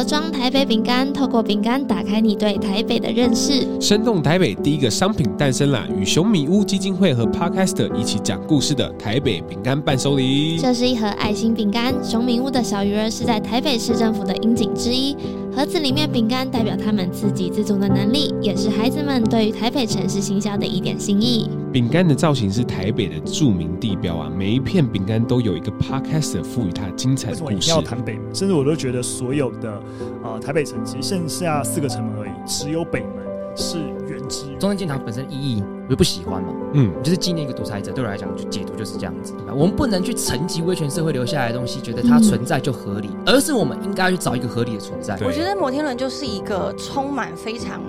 盒装台北饼干，透过饼干打开你对台北的认识。生动台北第一个商品诞生啦！与熊米屋基金会和 Podcast 一起讲故事的台北饼干伴手礼。这是一盒爱心饼干，熊米屋的小鱼儿是在台北市政府的英警之一。盒子里面饼干代表他们自给自足的能力，也是孩子们对于台北城市行销的一点心意。饼干的造型是台北的著名地标啊，每一片饼干都有一个 Podcast 赋予它精彩的故事。要谈北门？甚至我都觉得所有的啊、呃、台北城其实剩下四个城门而已，只有北门是原汁。中山纪念堂本身意义我就不喜欢嘛，嗯，就是纪念一个独裁者，对我来讲就解读就是这样子。我们不能去沉寂威权社会留下来的东西，觉得它存在就合理，嗯、而是我们应该去找一个合理的存在。我觉得摩天轮就是一个充满非常。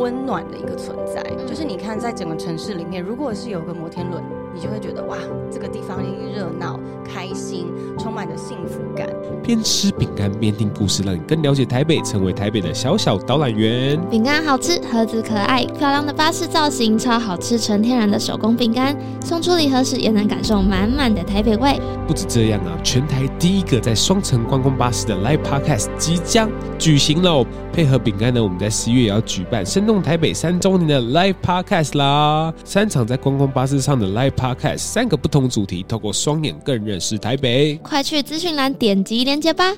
温暖的一个存在，就是你看，在整个城市里面，如果是有个摩天轮，你就会觉得哇，这个地方一热闹、开心，充满着幸福感。边吃饼干边听故事，让你更了解台北，成为台北的小小导览员。饼干好吃，盒子可爱，漂亮的巴士造型，超好吃，纯天然的手工饼干，送出礼盒时也能感受满满的台北味。不止这样啊，全台第一个在双层观光巴士的 Live Podcast 即将举行喽！配合饼干呢，我们在十一月也要举办生动台北三周年的 Live Podcast 啦！三场在观光巴士上的 Live Podcast，三个不同主题，透过双眼更认识台北。快去资讯栏点击连接吧！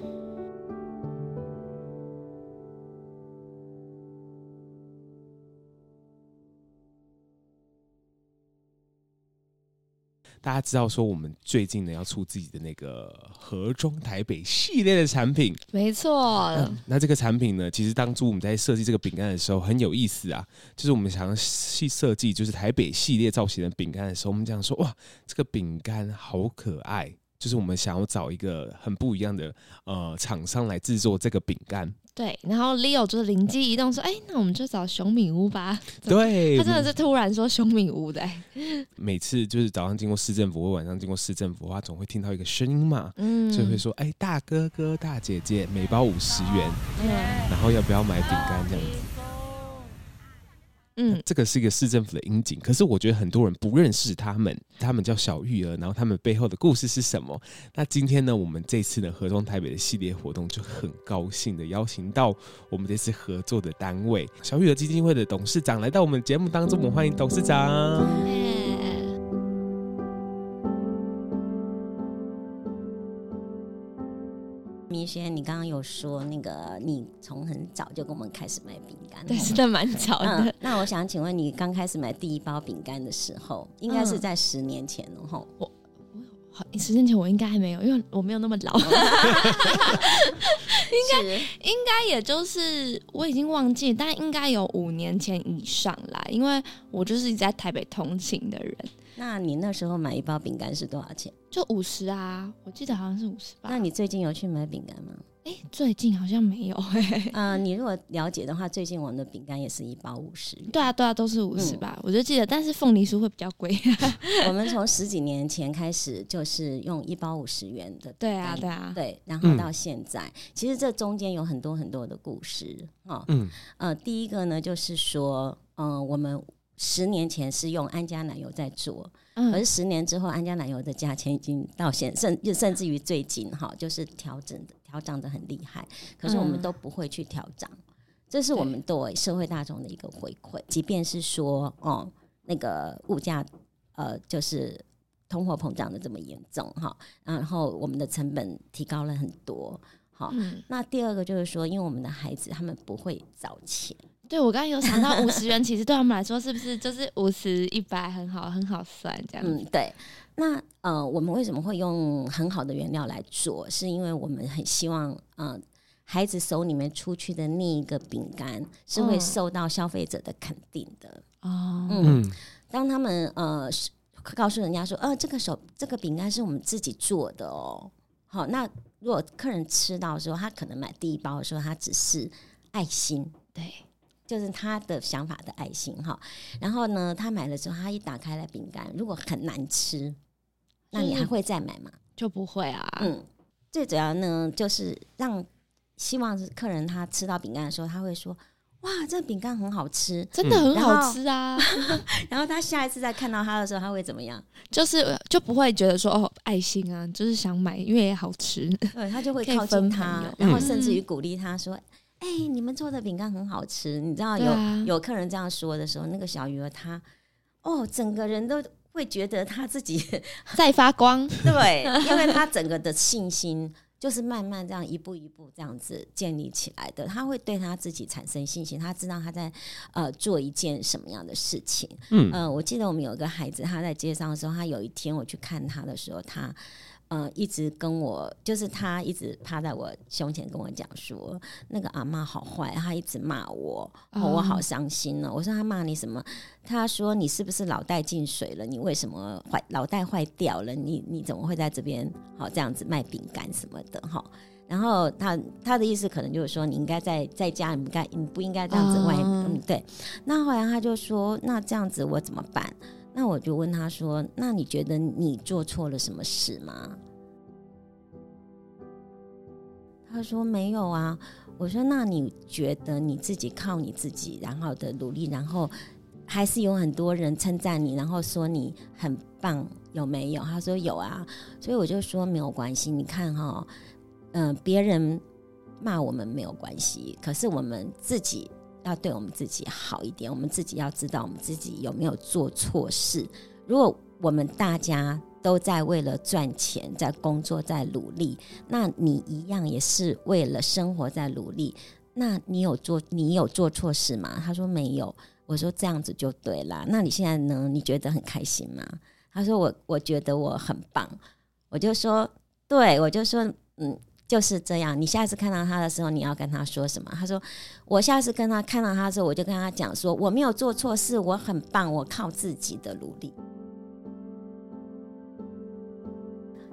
大家知道说，我们最近呢要出自己的那个盒装台北系列的产品，没错。嗯，那这个产品呢，其实当初我们在设计这个饼干的时候很有意思啊，就是我们想要去设计就是台北系列造型的饼干的时候，我们讲说哇，这个饼干好可爱，就是我们想要找一个很不一样的呃厂商来制作这个饼干。对，然后 Leo 就是灵机一动说：“哎，那我们就找熊敏屋吧。”对，他真的是突然说熊敏屋的。每次就是早上经过市政府或晚上经过市政府的话，总会听到一个声音嘛，嗯，就会说：“哎，大哥哥、大姐姐，每包五十元，嗯，然后要不要买饼干这样子？”嗯，这个是一个市政府的英景，可是我觉得很多人不认识他们，他们叫小玉儿，然后他们背后的故事是什么？那今天呢，我们这次的合装台北的系列活动就很高兴的邀请到我们这次合作的单位小玉儿基金会的董事长来到我们节目当中，我们欢迎董事长。明轩，你刚刚有说那个，你从很早就跟我们开始买饼干，对，是的，蛮早的。嗯，那我想请问你，刚开始买第一包饼干的时候，应该是在十年前了哈？我我好，十年前我应该还没有，因为我没有那么老。应该应该也就是我已经忘记，但应该有五年前以上啦，因为我就是一直在台北通勤的人。那你那时候买一包饼干是多少钱？就五十啊，我记得好像是五十吧。那你最近有去买饼干吗？哎、欸，最近好像没有哎、欸。呃，你如果了解的话，最近我们的饼干也是一包五十。对啊，对啊，都是五十吧、嗯。我就记得，但是凤梨酥会比较贵。我们从十几年前开始就是用一包五十元的。对啊，对啊，对。然后到现在，嗯、其实这中间有很多很多的故事哦。嗯。呃，第一个呢，就是说，嗯、呃，我们。十年前是用安佳奶油在做，嗯，可是十年之后，安佳奶油的价钱已经到现甚就甚至于最近哈，就是调整的调涨的很厉害。可是我们都不会去调涨，嗯，这是我们对社会大众的一个回馈。即便是说哦，那个物价呃，就是通货膨胀的这么严重哈，然后我们的成本提高了很多。好，嗯，那第二个就是说，因为我们的孩子他们不会找钱。对，我刚刚有想到五十元，其实对他们来说是不是就是五十一百很好很好算这样？嗯，对。那呃，我们为什么会用很好的原料来做？是因为我们很希望，呃，孩子手里面出去的那一个饼干是会受到消费者的肯定的。哦，嗯，当他们呃告诉人家说，呃，这个手这个饼干是我们自己做的哦。好，那如果客人吃到的时候，他可能买第一包的时候，他只是爱心，对。就是他的想法的爱心哈，然后呢，他买了之后，他一打开来饼干，如果很难吃，那你还会再买吗？就不会啊。嗯，最主要呢，就是让希望是客人他吃到饼干的时候，他会说：“哇，这饼干很好吃，真的很好吃啊！然后，他下一次再看到他的时候，他会怎么样？就是就不会觉得说哦，爱心啊，就是想买，因为也好吃。对，他就会靠近他，然后甚至于鼓励他说：“哎、你们做的饼干很好吃。”你知道有、啊、有客人这样说的时候，那个小鱼儿他哦，整个人都会觉得他自己 在发光。对，因为他整个的信心。就是慢慢这样一步一步这样子建立起来的，他会对他自己产生信心，他知道他在呃做一件什么样的事情。嗯，呃，我记得我们有一个孩子，他在街上的时候，他有一天我去看他的时候，他。嗯、呃，一直跟我，就是他一直趴在我胸前跟我讲说，那个阿妈好坏，他一直骂我，哦，我好伤心呢。我说他骂你什么？他说你是不是脑袋进水了？你为什么坏脑袋坏掉了？你你怎么会在这边好这样子卖饼干什么的哈？然后他他的意思可能就是说，你应该在在家，你应该你不应该这样子外嗯对。那后来他就说，那这样子我怎么办？那我就问他说：“那你觉得你做错了什么事吗？”他说：“没有啊。”我说：“那你觉得你自己靠你自己，然后的努力，然后还是有很多人称赞你，然后说你很棒，有没有？”他说：“有啊。”所以我就说：“没有关系。你看哈，嗯、别人骂我们没有关系，可是我们自己。”要对我们自己好一点，我们自己要知道我们自己有没有做错事。如果我们大家都在为了赚钱，在工作，在努力，那你一样也是为了生活在努力。那你有做你有做错事吗？他说没有。我说这样子就对了。那你现在呢？你觉得很开心吗？他说我我觉得我很棒。我就说对，我就说嗯。就是这样。你下次看到他的时候，你要跟他说什么？他说：“我下次跟他看到他的时候，我就跟他讲说，我没有做错事，我很棒，我靠自己的努力。”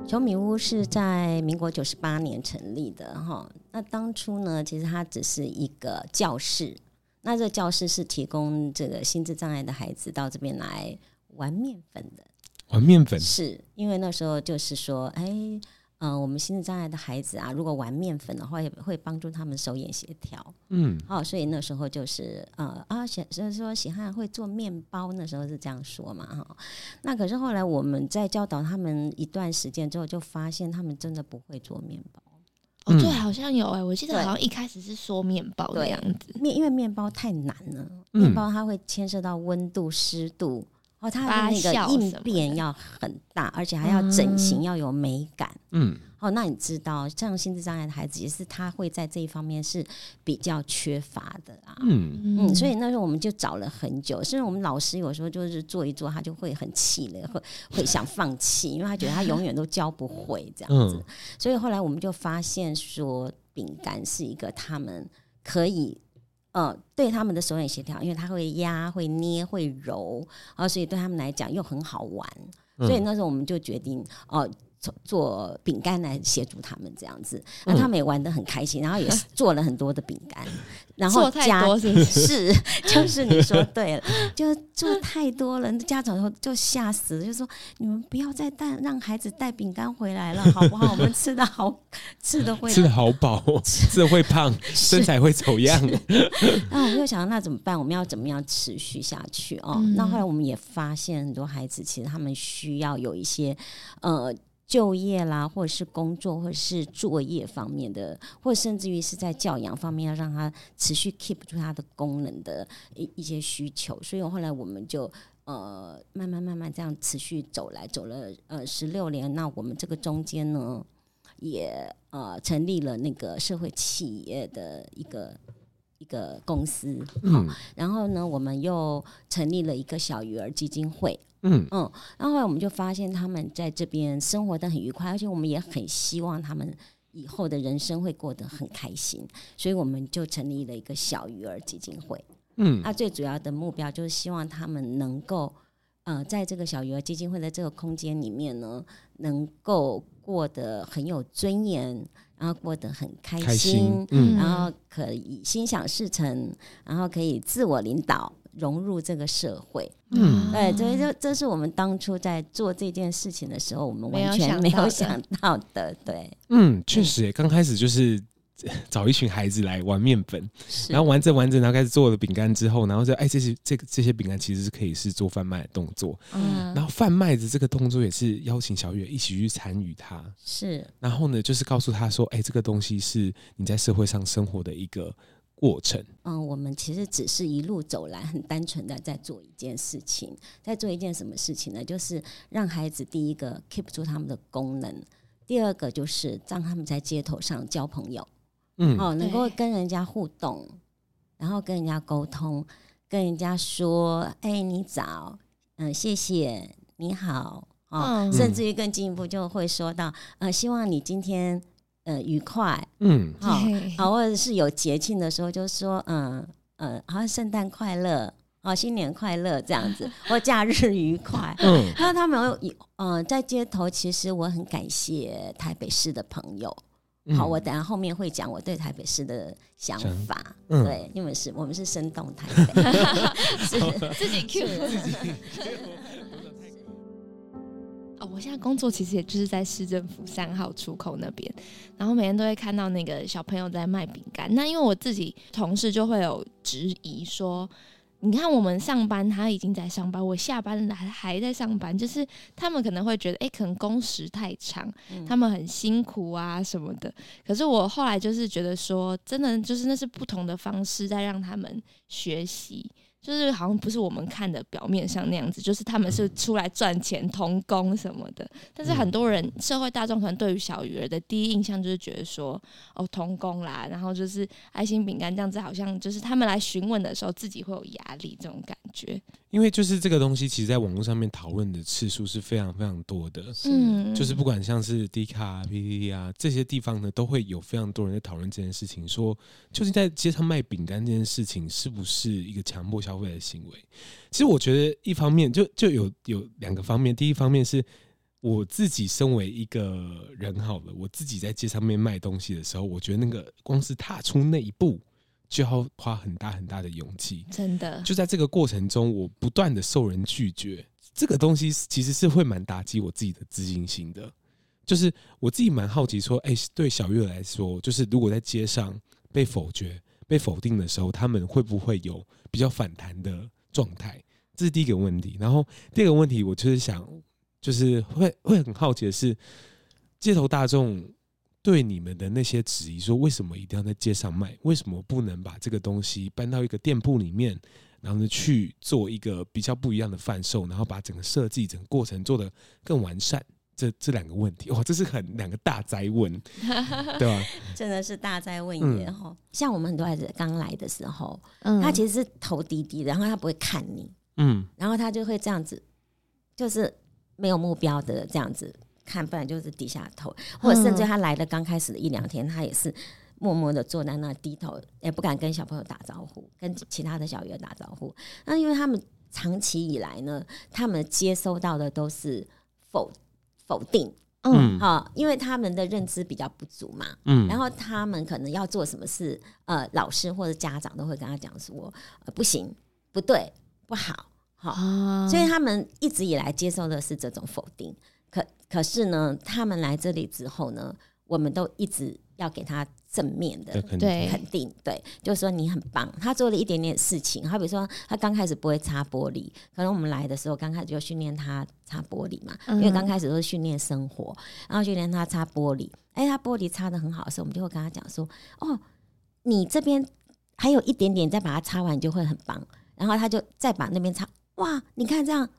球米屋是在民国九十八年成立的，哈。那当初呢，其实它只是一个教室。那这个教室是提供这个心智障碍的孩子到这边来玩面粉的。玩面粉是因为那时候就是说，哎。嗯、呃，我们心智障碍的孩子啊，如果玩面粉的话，也会帮助他们手眼协调。嗯，好、哦，所以那时候就是呃啊，喜就是说喜汉会做面包，那时候是这样说嘛哈。那可是后来我们在教导他们一段时间之后，就发现他们真的不会做面包。哦，对，好像有哎、欸，我记得好像一开始是说面包的样子，面因为面包太难了，面包它会牵涉到温度、湿度。哦，他的那个应变要很大，而且还要整形，要有美感。嗯，哦，那你知道，像心智障碍的孩子，也是他会在这一方面是比较缺乏的啊。嗯嗯，所以那时候我们就找了很久，甚至我们老师有时候就是做一做，他就会很气馁，会会想放弃，因为他觉得他永远都教不会这样子。所以后来我们就发现说，饼干是一个他们可以。呃，对他们的手眼协调，因为他会压、会捏、会揉，啊，所以对他们来讲又很好玩，所以那时候我们就决定哦。呃做饼干来协助他们这样子，那他们也玩的很开心，然后也 做了很多的饼干，然后家是，是 就是你说 对了，就做太多了，家长就就吓死了，就说你们不要再带让孩子带饼干回来了，好不好？我们吃的好，吃的会吃的好饱，吃的会胖，身材会走样。那我们就想那怎么办？我们要怎么样持续下去哦？嗯、那后来我们也发现很多孩子其实他们需要有一些呃。就业啦，或者是工作，或者是作业方面的，或者甚至于是在教养方面，要让他持续 keep 住他的功能的一一些需求。所以后来我们就呃慢慢慢慢这样持续走来，走了呃十六年。那我们这个中间呢，也呃成立了那个社会企业的一个一个公司，嗯，然后呢，我们又成立了一个小鱼儿基金会。嗯嗯，然后后来我们就发现他们在这边生活的很愉快，而且我们也很希望他们以后的人生会过得很开心，所以我们就成立了一个小鱼儿基金会。嗯，那最主要的目标就是希望他们能够，呃，在这个小鱼儿基金会的这个空间里面呢，能够过得很有尊严，然后过得很开心，开心嗯，然后可以心想事成，然后可以自我领导。融入这个社会，嗯，对，所以这这是我们当初在做这件事情的时候，我们完全没有想到的，对，嗯，确实，刚开始就是 找一群孩子来玩面粉，然后玩着玩着，然后开始做了饼干之后，然后就哎，这些这个这些饼干其实是可以是做贩卖的动作，嗯，然后贩卖的这个动作也是邀请小月一起去参与它，是，然后呢，就是告诉他说，哎，这个东西是你在社会上生活的一个过程。嗯，我们其实只是一路走来，很单纯的在做一件事情，在做一件什么事情呢？就是让孩子第一个 keep 住他们的功能，第二个就是让他们在街头上交朋友。嗯，哦，能够跟人家互动，然后跟人家沟通，跟人家说，哎、欸，你早，嗯、呃，谢谢，你好，哦，嗯、甚至于更进一步就会说到，呃，希望你今天，呃，愉快，嗯，好、哦，好，或者是有节庆的时候，就说，嗯，呃，好像圣诞快乐，哦，新年快乐这样子，或假日愉快，嗯，那他们有，呃，在街头，其实我很感谢台北市的朋友。好，我等下后面会讲我对台北市的想法。嗯、对，因为是我们是生动台北，是自己 Q 自己。哦，我现在工作其实也就是在市政府三号出口那边，然后每天都会看到那个小朋友在卖饼干。那因为我自己同事就会有质疑说。你看，我们上班，他已经在上班；我下班了，还还在上班。就是他们可能会觉得，哎、欸，可能工时太长，嗯、他们很辛苦啊什么的。可是我后来就是觉得说，真的就是那是不同的方式在让他们学习。就是好像不是我们看的表面上那样子，就是他们是出来赚钱、童工什么的。但是很多人社会大众可能对于小鱼儿的第一印象就是觉得说，哦，童工啦，然后就是爱心饼干这样子，好像就是他们来询问的时候自己会有压力这种感觉。因为就是这个东西，其实在网络上面讨论的次数是非常非常多的。嗯，就是不管像是 D 卡、PPT 啊这些地方呢，都会有非常多人在讨论这件事情，说究竟在街上卖饼干这件事情是不是一个强迫消费的行为？其实我觉得一方面就就有有两个方面，第一方面是我自己身为一个人好了，我自己在街上面卖东西的时候，我觉得那个光是踏出那一步。就要花很大很大的勇气，真的。就在这个过程中，我不断的受人拒绝，这个东西其实是会蛮打击我自己的自信心的。就是我自己蛮好奇说，哎，对小月来说，就是如果在街上被否决、被否定的时候，他们会不会有比较反弹的状态？这是第一个问题。然后第二个问题，我就是想，就是会会很好奇的是，街头大众。对你们的那些质疑，说为什么一定要在街上卖？为什么不能把这个东西搬到一个店铺里面，然后呢去做一个比较不一样的贩售，然后把整个设计、整个过程做得更完善？这这两个问题，哇，这是很两个大灾问，对吧？真的是大灾问也哈。嗯、像我们很多孩子刚来的时候，嗯、他其实是头低低的，然后他不会看你，嗯，然后他就会这样子，就是没有目标的这样子。看，不然就是低下头，或者甚至他来的刚开始的一两天，他也是默默的坐在那低头，也不敢跟小朋友打招呼，跟其他的小鱼儿打招呼。那因为他们长期以来呢，他们接收到的都是否否定，嗯，好，因为他们的认知比较不足嘛，嗯，然后他们可能要做什么事，呃，老师或者家长都会跟他讲说，呃，不行，不对，不好，好，所以他们一直以来接受的是这种否定。可可是呢，他们来这里之后呢，我们都一直要给他正面的对，肯定，对，就是说你很棒。他做了一点点事情，好比说他刚开始不会擦玻璃，可能我们来的时候刚开始就训练他擦玻璃嘛，因为刚开始都是训练生活，然后训练他擦玻璃。哎，他玻璃擦得很好的时候，我们就会跟他讲说：“哦，你这边还有一点点，再把它擦完就会很棒。”然后他就再把那边擦，哇，你看这样。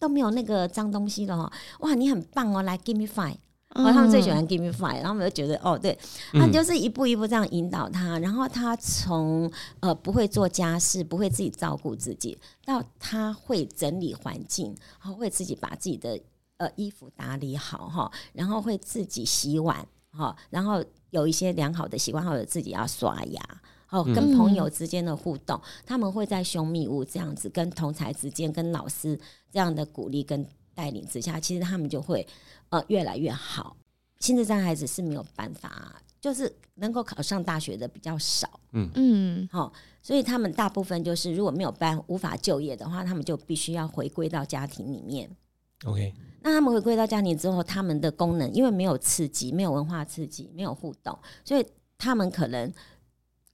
都没有那个脏东西了哈，哇，你很棒哦，来 give me five，哦，他们最喜欢 give me five，然后我们就觉得哦，对，他就是一步一步这样引导他，然后他从呃不会做家事，不会自己照顾自己，到他会整理环境，然后会自己把自己的呃衣服打理好哈，然后会自己洗碗哈，然后有一些良好的习惯，或者自己要刷牙。哦，跟朋友之间的互动，嗯、他们会在兄密屋这样子，跟同才之间，跟老师这样的鼓励跟带领之下，其实他们就会呃越来越好。心智障碍孩子是没有办法，就是能够考上大学的比较少。嗯嗯，好，所以他们大部分就是如果没有办无法就业的话，他们就必须要回归到家庭里面。OK，那他们回归到家庭之后，他们的功能因为没有刺激，没有文化刺激，没有互动，所以。他们可能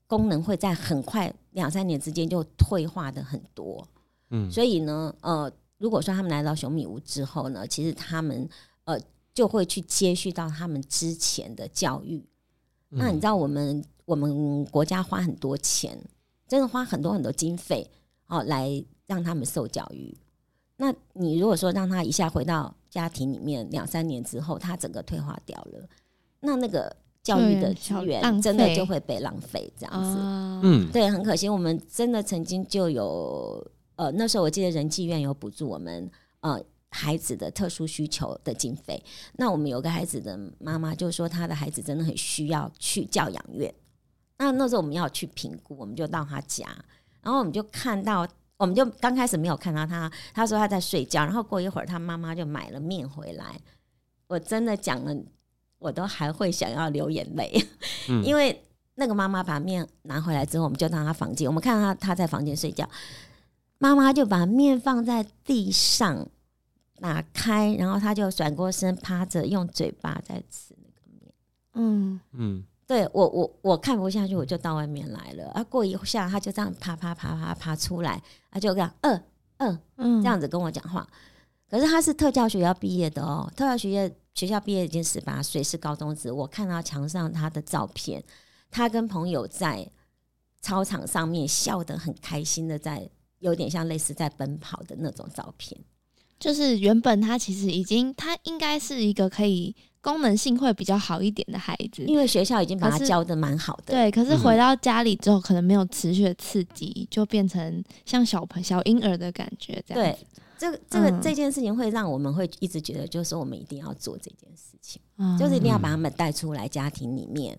功能会在很快两三年之间就退化的很多。嗯，所以呢，呃，如果说他们来到熊米屋之后呢，其实他们呃就会去接续到他们之前的教育。嗯、那你知道，我们我们国家花很多钱，真的花很多很多经费哦，来让他们受教育。那你如果说让他一下回到家庭里面，两三年之后，他整个退化掉了，那那个教育的资源真的就会被浪费，这样子。嗯，对，很可惜，我们真的曾经就有。呃，那时候我记得人济院有补助我们呃孩子的特殊需求的经费。那我们有个孩子的妈妈就说，她的孩子真的很需要去教养院。那那时候我们要去评估，我们就到他家，然后我们就看到，我们就刚开始没有看到他，他说他在睡觉，然后过一会儿他妈妈就买了面回来。我真的讲了，我都还会想要流眼泪，嗯、因为那个妈妈把面拿回来之后，我们就到他房间，我们看到他他在房间睡觉。妈妈就把面放在地上，打开，然后他就转过身，趴着用嘴巴在吃那个面。嗯嗯，对我我我看不下去，我就到外面来了。啊，过一下他就这样爬爬爬爬爬出来，他就这样，嗯嗯嗯，这样子跟我讲话。可是他是特教学校毕业的哦，特教学校学校毕业已经十八岁，是高中职。我看到墙上他的照片，他跟朋友在操场上面笑得很开心的在。有点像类似在奔跑的那种照片，就是原本他其实已经，他应该是一个可以功能性会比较好一点的孩子，因为学校已经把他教的蛮好的。对，可是回到家里之后，可能没有持续的刺激，就变成像小朋小婴儿的感觉这样。对，这个这个、嗯、这件事情会让我们会一直觉得，就是说我们一定要做这件事情，嗯、就是一定要把他们带出来家庭里面。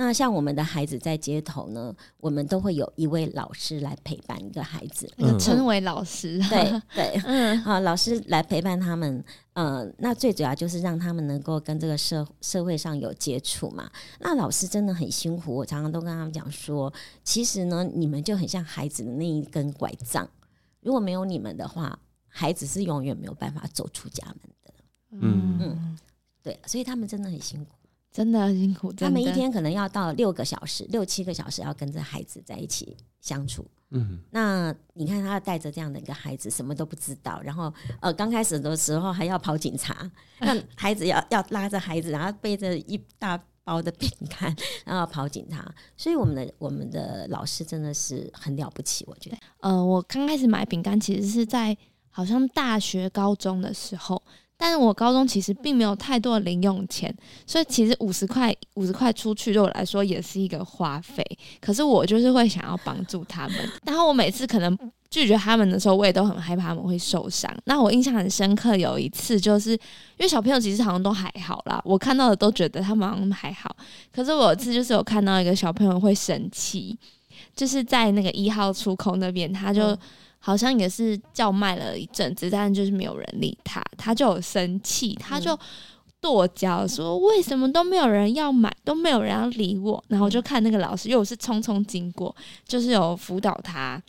那像我们的孩子在街头呢，我们都会有一位老师来陪伴一个孩子，称为老师。对 对，嗯啊，老师来陪伴他们，呃，那最主要就是让他们能够跟这个社社会上有接触嘛。那老师真的很辛苦，我常常都跟他们讲说，其实呢，你们就很像孩子的那一根拐杖，如果没有你们的话，孩子是永远没有办法走出家门的。嗯嗯，对，所以他们真的很辛苦。真的很辛苦，他们一天可能要到六个小时、六七个小时，要跟着孩子在一起相处。嗯，那你看他带着这样的一个孩子，什么都不知道，然后呃，刚开始的时候还要跑警察，让孩子要要拉着孩子，然后背着一大包的饼干，然后跑警察。所以我们的我们的老师真的是很了不起，我觉得。呃，我刚开始买饼干其实是在好像大学、高中的时候。但是我高中其实并没有太多的零用钱，所以其实五十块五十块出去对我来说也是一个花费。可是我就是会想要帮助他们，然后我每次可能拒绝他们的时候，我也都很害怕他们会受伤。那我印象很深刻，有一次就是因为小朋友其实好像都还好啦，我看到的都觉得他们好像还好。可是我有一次就是有看到一个小朋友会生气，就是在那个一号出口那边，他就。好像也是叫卖了一阵子，但就是没有人理他，他就有生气，他就跺脚说：“为什么都没有人要买，都没有人要理我？”然后我就看那个老师，因为我是匆匆经过，就是有辅导他，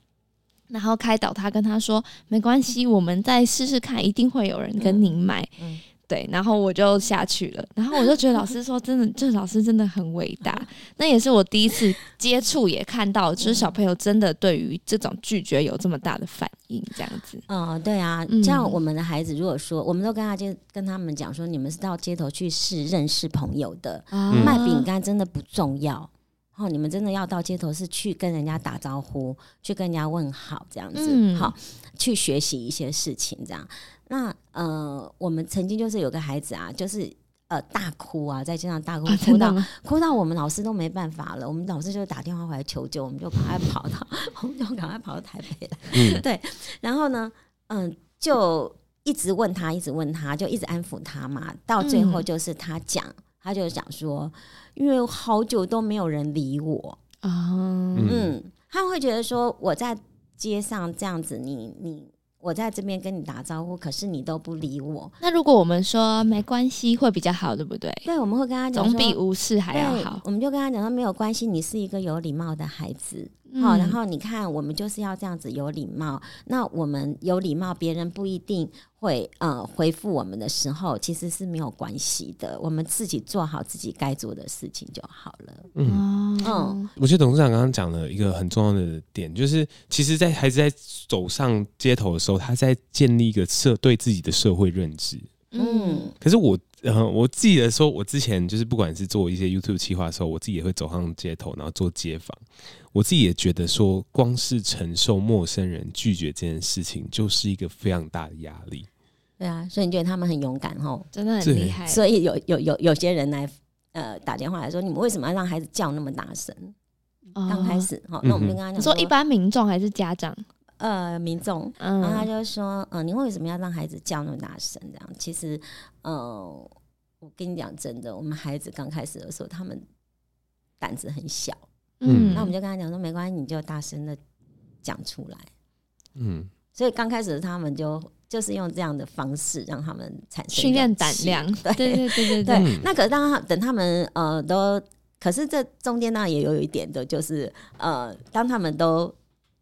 然后开导他，跟他说：“没关系，我们再试试看，一定会有人跟您买。”嗯。对，然后我就下去了，然后我就觉得老师说真的，这老师真的很伟大。那也是我第一次接触，也看到，就是小朋友真的对于这种拒绝有这么大的反应，这样子。嗯，对啊，像我们的孩子，如果说我们都跟他接跟他们讲说，你们是到街头去试认识朋友的，嗯、卖饼干真的不重要。哦，你们真的要到街头是去跟人家打招呼，去跟人家问好，这样子，嗯、好，去学习一些事情，这样。那呃，我们曾经就是有个孩子啊，就是呃大哭啊，在街上大哭，哭到哭到我们老师都没办法了。我们老师就打电话回来求救，我们就赶快跑到，我们就赶快跑到台北来。嗯、对，然后呢，嗯、呃，就一直问他，一直问他，就一直安抚他嘛。到最后就是他讲，嗯、他就讲说，因为好久都没有人理我啊，嗯，嗯，他会觉得说我在街上这样子，你你。我在这边跟你打招呼，可是你都不理我。那如果我们说没关系，会比较好，对不对？对，我们会跟他讲，总比无视还要好。我们就跟他讲说没有关系，你是一个有礼貌的孩子。好，然后你看，我们就是要这样子有礼貌。那我们有礼貌，别人不一定会呃回复我们的时候，其实是没有关系的。我们自己做好自己该做的事情就好了。嗯嗯，我觉得董事长刚刚讲了一个很重要的点，就是其实，在孩子在走上街头的时候，他在建立一个社对自己的社会认知。嗯，可是我。呃，我记得说，我之前就是不管是做一些 YouTube 企划的时候，我自己也会走上街头，然后做街访。我自己也觉得说，光是承受陌生人拒绝这件事情，就是一个非常大的压力。对啊，所以你觉得他们很勇敢哦，真的很厉害。所以有有有有些人来呃打电话来说，你们为什么要让孩子叫那么大声？刚、哦、开始哈，那我们就跟他讲，你说一般民众还是家长？呃，民众，然后他就说，嗯，你为什么要让孩子叫那么大声？这样，其实，呃，我跟你讲真的，我们孩子刚开始的时候，他们胆子很小，嗯，那我们就跟他讲说，没关系，你就大声的讲出来，嗯，所以刚开始他们就就是用这样的方式让他们产生训练胆量，对。对对对对，对。那可是当他等他们呃都，可是这中间呢也有一点的，就是呃，当他们都。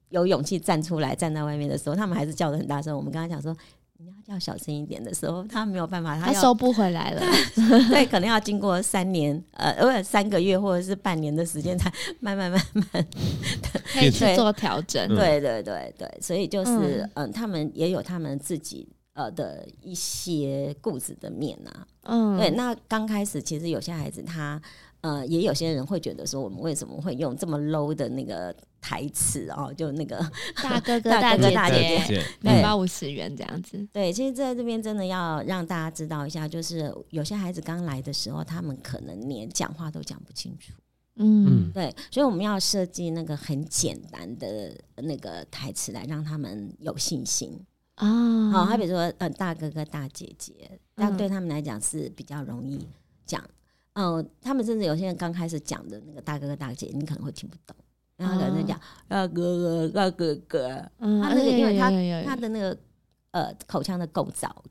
有勇气站出来站在外面的时候，他们还是叫的很大声。我们跟他讲说，你要叫小声一点的时候，他没有办法，他，他收不回来了。对，可能要经过三年，呃，呃，三个月或者是半年的时间，才慢慢慢慢 可以去做调整。对对对对，所以就是嗯、呃，他们也有他们自己呃的一些固执的面啊。嗯，对。那刚开始其实有些孩子他呃，也有些人会觉得说，我们为什么会用这么 low 的那个。台词哦，就那个大哥哥、大哥哥、大姐姐，两包五十元这样子。对，其实在这边真的要让大家知道一下，就是有些孩子刚来的时候，他们可能连讲话都讲不清楚。嗯，对，所以我们要设计那个很简单的那个台词来让他们有信心啊。好，他比如说呃，大哥哥、大姐姐，那对他们来讲是比较容易讲。嗯，他们甚至有些人刚开始讲的那个大哥哥、大姐，你可能会听不懂。然后可能讲大哥哥、大哥哥，他那个因为他他的那个呃口腔的构造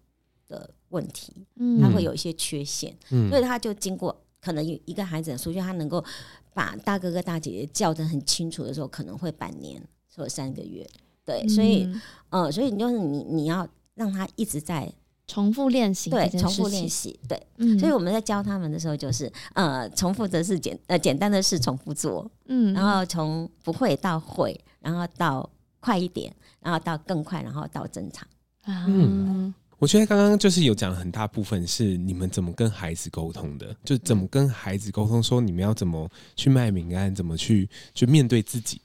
的问题，他会有一些缺陷，所以他就经过可能一个孩子的出去，他能够把大哥哥大姐姐叫得很清楚的时候，可能会半年或者三个月，对，所以呃，所以你就是你你要让他一直在。重复练习，对，重复练习，对，嗯，所以我们在教他们的时候，就是呃，重复的是简呃简单的事重复做，嗯，然后从不会到会，然后到快一点，然后到更快，然后到正常。嗯，我觉得刚刚就是有讲很大部分是你们怎么跟孩子沟通的，就怎么跟孩子沟通，说你们要怎么去卖饼干，怎么去去面对自己。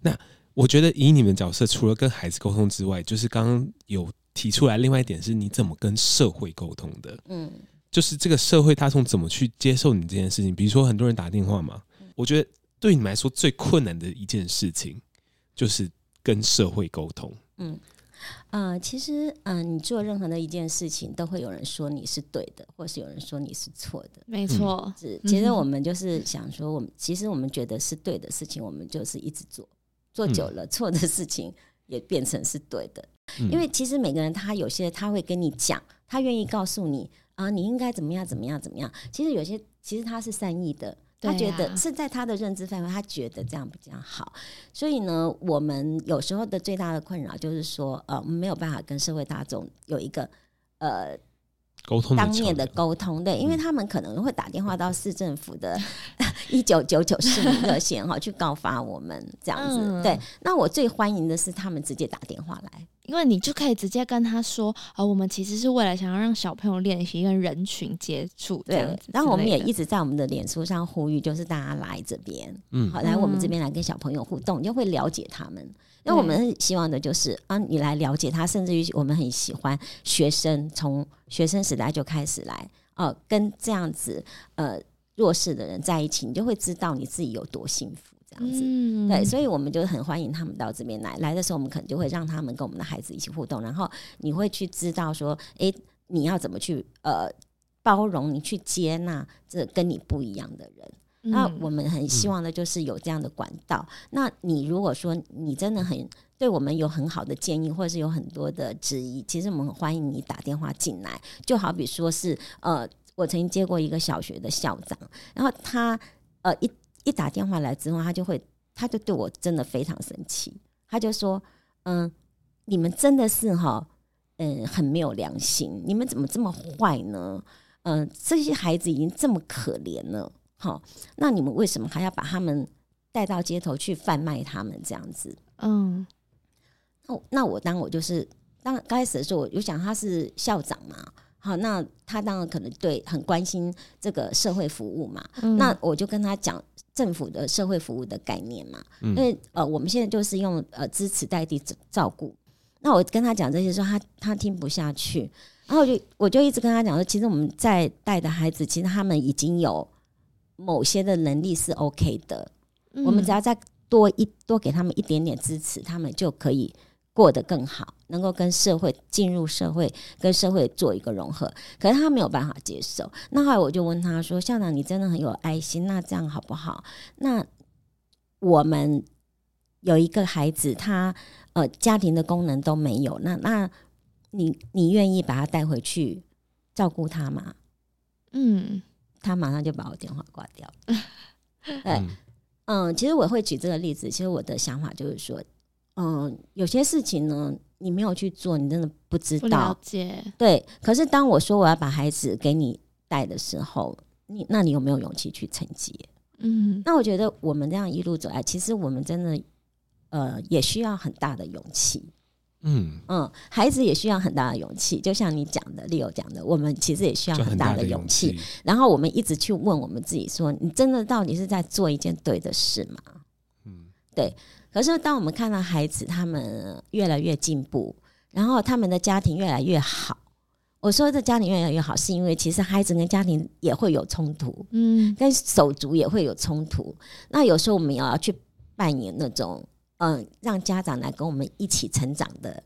那我觉得以你们角色，除了跟孩子沟通之外，就是刚刚有。提出来，另外一点是你怎么跟社会沟通的？嗯，就是这个社会大众怎么去接受你这件事情？比如说很多人打电话嘛，我觉得对你们来说最困难的一件事情就是跟社会沟通。嗯，呃，其实，嗯、呃，你做任何的一件事情，都会有人说你是对的，或是有人说你是错的。没错，是。其实我们就是想说，我们其实我们觉得是对的事情，我们就是一直做，做久了，错的事情也变成是对的。因为其实每个人他有些他会跟你讲，他愿意告诉你啊，你应该怎么样怎么样怎么样。其实有些其实他是善意的，他觉得是在他的认知范围，他觉得这样比较好。所以呢，我们有时候的最大的困扰就是说，呃，我们没有办法跟社会大众有一个呃。沟通当面的。沟通，对，因为他们可能会打电话到市政府的 一九九九市民热线哈，去告发我们这样子。嗯、对，那我最欢迎的是他们直接打电话来，因为你就可以直接跟他说，啊、哦，我们其实是为了想要让小朋友练习跟人群接触这样子。然后我们也一直在我们的脸书上呼吁，就是大家来这边，嗯，好，来我们这边来跟小朋友互动，你就会了解他们。那我们希望的就是啊，你来了解他，甚至于我们很喜欢学生从学生时代就开始来哦、呃，跟这样子呃弱势的人在一起，你就会知道你自己有多幸福这样子。嗯、对，所以我们就很欢迎他们到这边来。来的时候，我们可能就会让他们跟我们的孩子一起互动，然后你会去知道说，哎、欸，你要怎么去呃包容，你去接纳这跟你不一样的人。那我们很希望的就是有这样的管道。嗯、那你如果说你真的很对我们有很好的建议，或者是有很多的质疑，其实我们很欢迎你打电话进来。就好比说是呃，我曾经接过一个小学的校长，然后他呃一一打电话来之后，他就会他就对我真的非常生气，他就说：“嗯，你们真的是哈，嗯，很没有良心，你们怎么这么坏呢？嗯，这些孩子已经这么可怜了，好，那你们为什么还要把他们带到街头去贩卖他们这样子？嗯，那那我当我就是当刚开始的时候，我就想他是校长嘛。”好，那他当然可能对很关心这个社会服务嘛。嗯、那我就跟他讲政府的社会服务的概念嘛。嗯、因为呃，我们现在就是用呃支持代替照顾。那我跟他讲这些时候，他他听不下去。然后我就我就一直跟他讲说，其实我们在带的孩子，其实他们已经有某些的能力是 OK 的。嗯、我们只要再多一多给他们一点点支持，他们就可以。过得更好，能够跟社会进入社会，跟社会做一个融合。可是他没有办法接受。那后来我就问他说：“校长，你真的很有爱心，那这样好不好？那我们有一个孩子，他呃家庭的功能都没有，那那你你愿意把他带回去照顾他吗？”嗯，他马上就把我电话挂掉。对，嗯，其实我会举这个例子，其实我的想法就是说。嗯，有些事情呢，你没有去做，你真的不知道。了解。对，可是当我说我要把孩子给你带的时候，你那你有没有勇气去承接？嗯，那我觉得我们这样一路走来，其实我们真的呃也需要很大的勇气。嗯嗯，孩子也需要很大的勇气，就像你讲的，Leo 讲的，我们其实也需要很大的勇气。然后我们一直去问我们自己说：你真的到底是在做一件对的事吗？嗯，对。可是，当我们看到孩子他们越来越进步，然后他们的家庭越来越好，我说这家庭越来越好，是因为其实孩子跟家庭也会有冲突，嗯，跟手足也会有冲突。那有时候我们也要去扮演那种，嗯，让家长来跟我们一起成长的，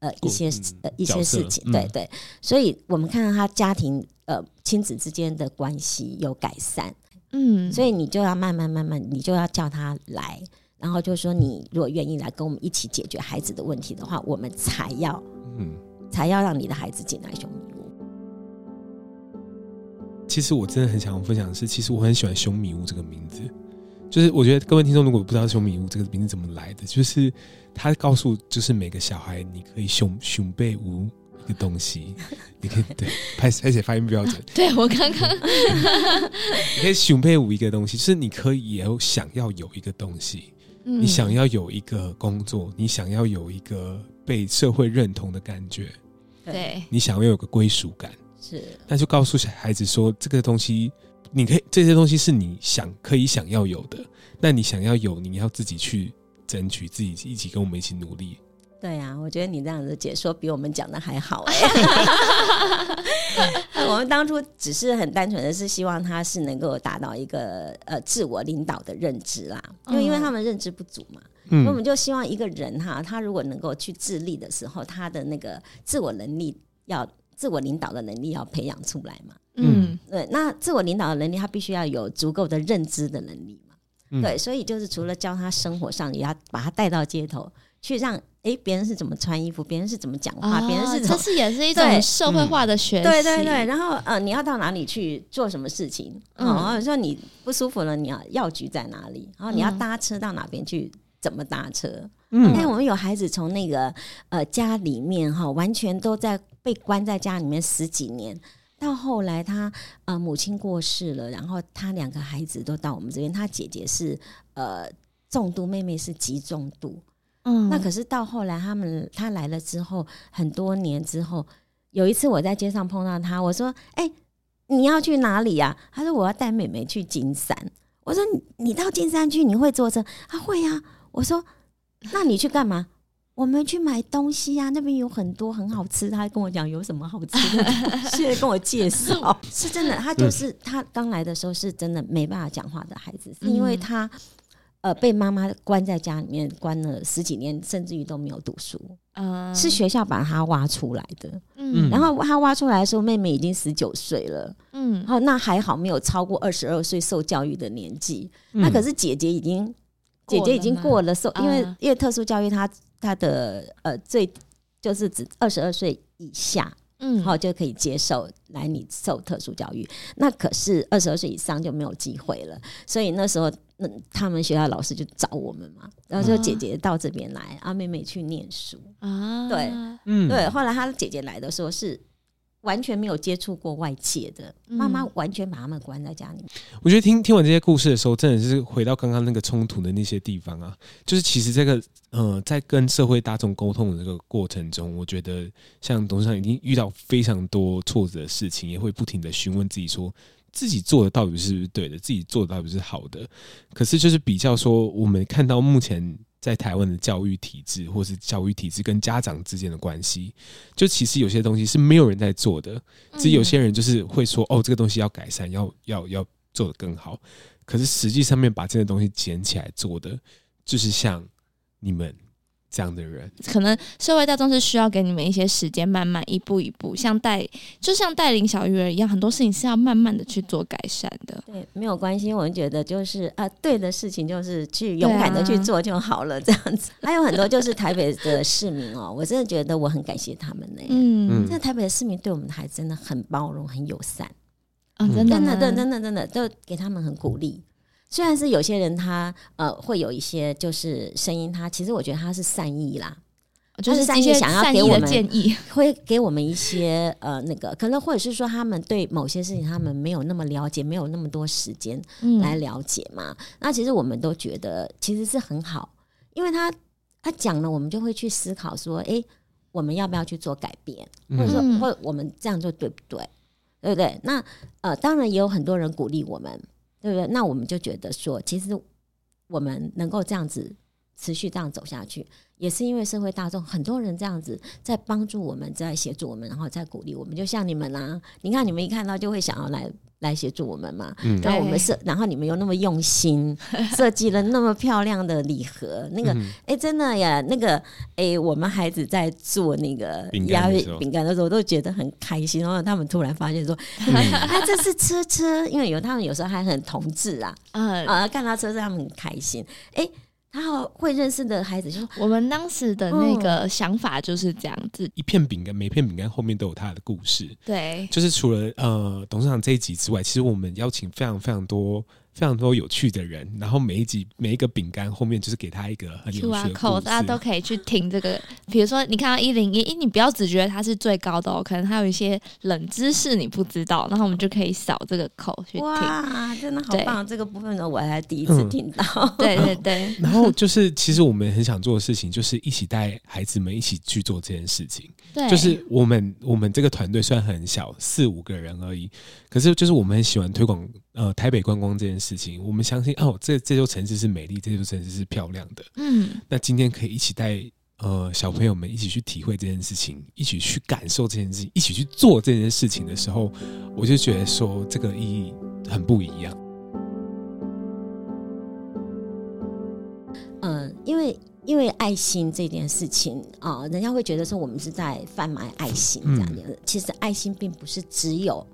呃，一些呃一些事情，对对。所以我们看到他家庭呃亲子之间的关系有改善，嗯，所以你就要慢慢慢慢，你就要叫他来。然后就说，你如果愿意来跟我们一起解决孩子的问题的话，我们才要，嗯，才要让你的孩子进来熊迷屋。其实我真的很想要分享的是，其实我很喜欢熊米屋这个名字。就是我觉得各位听众如果不知道熊米屋这个名字怎么来的，就是他告诉就是每个小孩，你可以熊熊背屋一个东西，你可以对拍而且发音标准。对我刚刚，你可以熊背无一个东西，就是你可以也有想要有一个东西。你想要有一个工作，你想要有一个被社会认同的感觉，对，你想要有个归属感，是，那就告诉小孩子说，这个东西你可以，这些东西是你想可以想要有的，那你想要有，你要自己去争取，自己一起跟我们一起努力。对呀、啊，我觉得你这样子解说比我们讲的还好哎。我们当初只是很单纯的是希望他是能够达到一个呃自我领导的认知啦，因为因为他们认知不足嘛，嗯，我们就希望一个人哈，他如果能够去自立的时候，他的那个自我能力要自我领导的能力要培养出来嘛，嗯，对，那自我领导的能力，他必须要有足够的认知的能力嘛，嗯、对，所以就是除了教他生活上，也要把他带到街头去让。诶，别人是怎么穿衣服？别人是怎么讲话？别、哦、人是怎么？这是也是一种社会化的学习。对对对，然后呃，你要到哪里去做什么事情？嗯，然后说你不舒服了，你要药局在哪里？然后你要搭车到哪边去？怎么搭车？嗯，因为我们有孩子从那个呃家里面哈，完全都在被关在家里面十几年，到后来他呃母亲过世了，然后他两个孩子都到我们这边，他姐姐是呃重度，妹妹是极重度。嗯，那可是到后来，他们他来了之后，很多年之后，有一次我在街上碰到他，我说：“哎、欸，你要去哪里呀？”他说：“我要带妹妹去金山。”我说：“你到金山去，你会坐车？”他会呀。我说：“那你去干嘛？”我们去买东西呀，那边有很多很好吃。他跟我讲有什么好吃的，现在跟我介绍，是真的。他就是他刚来的时候是真的没办法讲话的孩子，是因为他。呃，被妈妈关在家里面关了十几年，甚至于都没有读书。嗯，是学校把他挖出来的。嗯，然后他挖出来的时候，妹妹已经十九岁了。嗯，好，那还好没有超过二十二岁受教育的年纪。嗯，那可是姐姐已经，姐姐已经过了受，因为因为特殊教育，他他的呃最就是指二十二岁以下。嗯，好就可以接受来你受特殊教育。那可是二十二岁以上就没有机会了，所以那时候那他们学校老师就找我们嘛，然后就姐姐到这边来，啊妹妹去念书啊，对，嗯，对。后来他姐姐来的时候是。完全没有接触过外界的妈妈，完全把他们关在家里面。我觉得听听完这些故事的时候，真的是回到刚刚那个冲突的那些地方啊。就是其实这个，呃，在跟社会大众沟通的这个过程中，我觉得像董事长已经遇到非常多挫折的事情，也会不停的询问自己，说自己做的到底是不是对的，自己做的到底是好的。可是就是比较说，我们看到目前。在台湾的教育体制，或是教育体制跟家长之间的关系，就其实有些东西是没有人在做的，只有些人就是会说：“哦，这个东西要改善，要要要做得更好。”可是实际上面把这些东西捡起来做的，就是像你们。这样的人，可能社会大众是需要给你们一些时间，慢慢一步一步，像带，就像带领小鱼儿一样，很多事情是要慢慢的去做改善的。对，没有关系，我们觉得就是啊，对的事情就是去勇敢的去做就好了，这样子。啊、还有很多就是台北的市民哦，我真的觉得我很感谢他们呢。嗯，在台北的市民对我们的孩子真的很包容、很友善。嗯，真的，真的，真的，真的，都给他们很鼓励。虽然是有些人他呃会有一些就是声音，他其实我觉得他是善意啦，就是善意想要给我们建议，会给我们一些呃那个可能或者是说他们对某些事情他们没有那么了解，没有那么多时间来了解嘛。嗯、那其实我们都觉得其实是很好，因为他他讲了，我们就会去思考说，哎、欸，我们要不要去做改变，或者说或我们这样做对不对？对不对？那呃当然也有很多人鼓励我们。对不对？那我们就觉得说，其实我们能够这样子持续这样走下去，也是因为社会大众很多人这样子在帮助我们，在协助我们，然后在鼓励我们。就像你们啦、啊，你看你们一看到就会想要来。来协助我们嘛？嗯，然后我们设，然后你们又那么用心 设计了那么漂亮的礼盒，那个哎、真的呀，那个哎、欸，我们孩子在做那个压饼干的时候，都觉得很开心。然后他们突然发现说，啊，这是车车，因为有他们有时候还很同志啊，嗯。啊，看到车车他们很开心，哎、欸。然后会认识的孩子就是：“我们当时的那个想法就是这样子，一片饼干，每片饼干后面都有他的故事。对，就是除了呃董事长这一集之外，其实我们邀请非常非常多。”非常多有趣的人，然后每一集每一个饼干后面就是给他一个很有趣的故事，大家都可以去听这个。比如说，你看到一零一，你不要只觉得它是最高的哦，可能还有一些冷知识你不知道，然后我们就可以扫这个口去听。哇，真的好棒！这个部分呢，我还第一次听到。嗯、对对对。然后就是，其实我们很想做的事情，就是一起带孩子们一起去做这件事情。对，就是我们我们这个团队虽然很小，四五个人而已，可是就是我们很喜欢推广。呃，台北观光这件事情，我们相信哦，这这座城市是美丽，这座城市是漂亮的。嗯，那今天可以一起带呃小朋友们一起去体会这件事情，一起去感受这件事情，一起去做这件事情的时候，我就觉得说这个意义很不一样。嗯、呃，因为因为爱心这件事情啊、呃，人家会觉得说我们是在贩卖爱心这样子。嗯、其实爱心并不是只有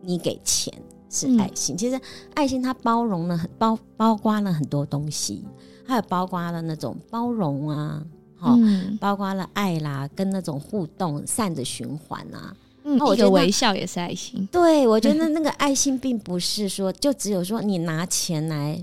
你给钱。是爱心，其实爱心它包容了很包包括了很多东西，还有包括了那种包容啊，好，包括了爱啦，跟那种互动、善的循环啊。嗯，我觉得微笑也是爱心。对，我觉得那 个爱心并不是说就只有说你拿钱来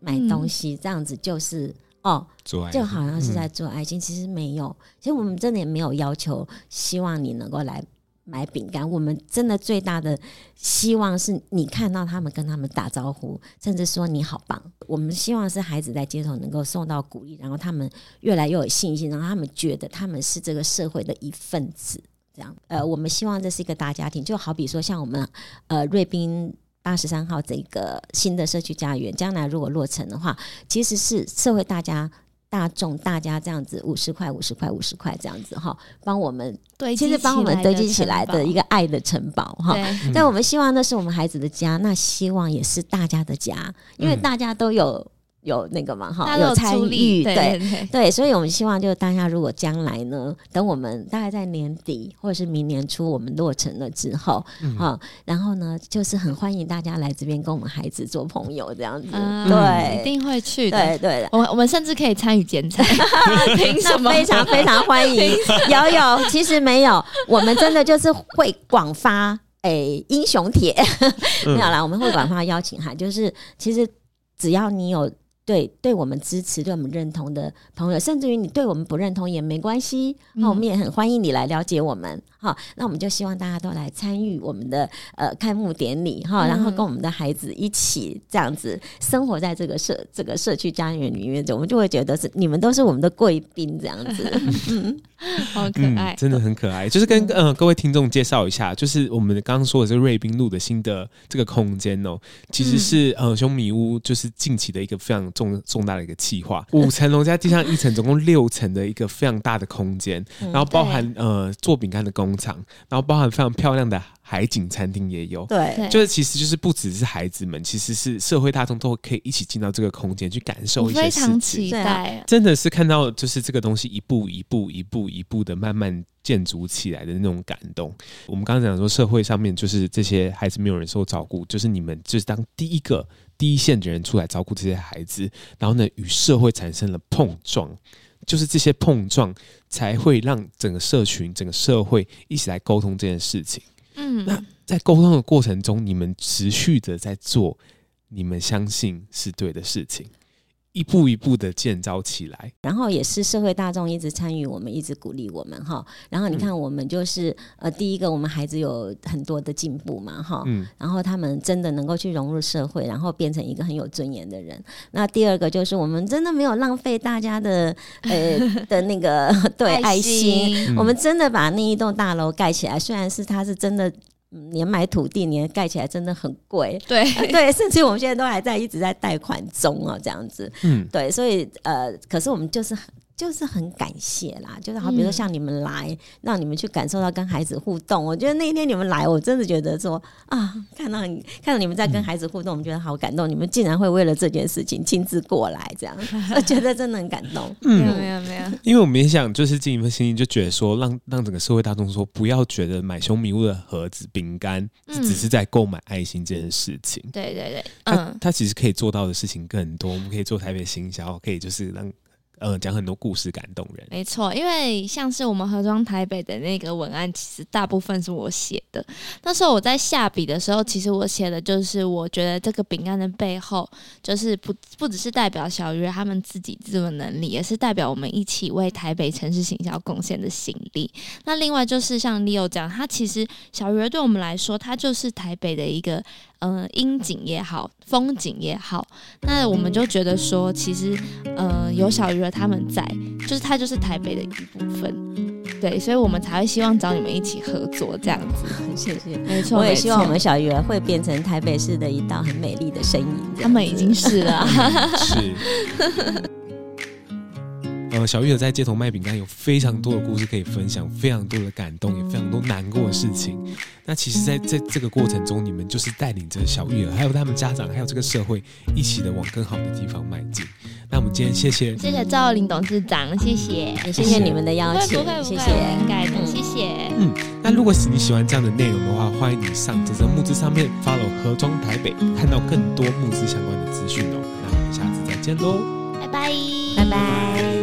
买东西这样子，就是哦，就好像是在做爱心。其实没有，其实我们真的也没有要求，希望你能够来。买饼干，我们真的最大的希望是你看到他们跟他们打招呼，甚至说你好棒。我们希望是孩子在街头能够受到鼓励，然后他们越来越有信心，然后他们觉得他们是这个社会的一份子。这样，呃，我们希望这是一个大家庭，就好比说像我们呃瑞滨八十三号这个新的社区家园，将来如果落成的话，其实是社会大家。大众大家这样子五十块五十块五十块这样子哈，帮我们对，其实帮我们堆积起来的一个爱的城堡哈。但我们希望那是我们孩子的家，那希望也是大家的家，因为大家都有有那个嘛哈，有参与，对对，所以我们希望就是大家如果将来呢，等我们大概在年底或者是明年初我们落成了之后，哈、嗯，然后呢，就是很欢迎大家来这边跟我们孩子做朋友这样子，嗯、对，一定会去的，对对，的，我我们甚至可以参与剪彩，凭什么？非常非常欢迎，有有，其实没有，我们真的就是会广发诶、欸、英雄帖，没有啦，我们会广发邀请函，就是其实只要你有。对，对我们支持、对我们认同的朋友，甚至于你对我们不认同也没关系，那、嗯、我们也很欢迎你来了解我们。好，那我们就希望大家都来参与我们的呃开幕典礼哈，然后跟我们的孩子一起这样子生活在这个社这个社区家园里面，我们就会觉得是你们都是我们的贵宾这样子，嗯，好可爱、嗯，真的很可爱。就是跟呃各位听众介绍一下，就是我们刚刚说的这个瑞滨路的新的这个空间哦，其实是呃熊米屋就是近期的一个非常重重大的一个计划，五层楼加地上一层，总共六层的一个非常大的空间，然后包含呃做饼干的。工厂，然后包含非常漂亮的海景餐厅也有，对，就是其实就是不只是孩子们，其实是社会大众都可以一起进到这个空间去感受一些事情。非常期待，真的是看到就是这个东西一步一步、一步一步的慢慢建筑起来的那种感动。我们刚刚讲说，社会上面就是这些孩子没有人受照顾，就是你们就是当第一个第一线的人出来照顾这些孩子，然后呢，与社会产生了碰撞。就是这些碰撞，才会让整个社群、整个社会一起来沟通这件事情。嗯，那在沟通的过程中，你们持续的在做你们相信是对的事情。一步一步的建造起来，然后也是社会大众一直参与我们，一直鼓励我们哈。然后你看，我们就是、嗯、呃，第一个，我们孩子有很多的进步嘛哈。嗯。然后他们真的能够去融入社会，然后变成一个很有尊严的人。那第二个就是我们真的没有浪费大家的呃 的那个对爱心，爱心我们真的把那一栋大楼盖起来，虽然是它是真的。年买土地，年盖起来真的很贵。对、呃、对，甚至我们现在都还在一直在贷款中哦，这样子。嗯，对，所以呃，可是我们就是。就是很感谢啦，就是好，比如说像你们来，嗯、让你们去感受到跟孩子互动。我觉得那一天你们来，我真的觉得说啊，看到你看到你们在跟孩子互动，我们觉得好感动。你们竟然会为了这件事情亲自过来，这样 我觉得真的很感动。嗯，没有没有没有，因为我们也想就是尽一份心意，就觉得说让让整个社会大众说，不要觉得买凶米屋的盒子饼干只是在购买爱心这件事情。对对对，嗯，他他其实可以做到的事情更多。我们可以做台北行销，可以就是让。呃，讲很多故事，感动人。没错，因为像是我们盒装台北的那个文案，其实大部分是我写的。那时候我在下笔的时候，其实我写的就是，我觉得这个饼干的背后，就是不不只是代表小鱼儿他们自己这种能力，也是代表我们一起为台北城市行销贡献的心力。那另外就是像 Leo 讲，他其实小鱼儿对我们来说，他就是台北的一个。嗯、呃，阴景也好，风景也好，那我们就觉得说，其实，呃，有小鱼儿他们在，就是它就是台北的一部分，对，所以我们才会希望找你们一起合作这样子。谢谢，没错，我也希望我们小鱼儿会变成台北市的一道很美丽的身影。他们已经是了 是。呃，小玉儿在街头卖饼干，有非常多的故事可以分享，非常多的感动，也非常多难过的事情。那其实，在在这个过程中，你们就是带领着小玉儿，还有他们家长，还有这个社会，一起的往更好的地方迈进。那我们今天谢谢，谢谢赵林董事长，谢谢，谢谢你们的邀请，谢谢，应该的，谢谢。嗯，那如果是你喜欢这样的内容的话，欢迎你上这则募资上面 follow 盒装台北，看到更多募资相关的资讯哦。那我们下次再见喽，拜拜，拜拜。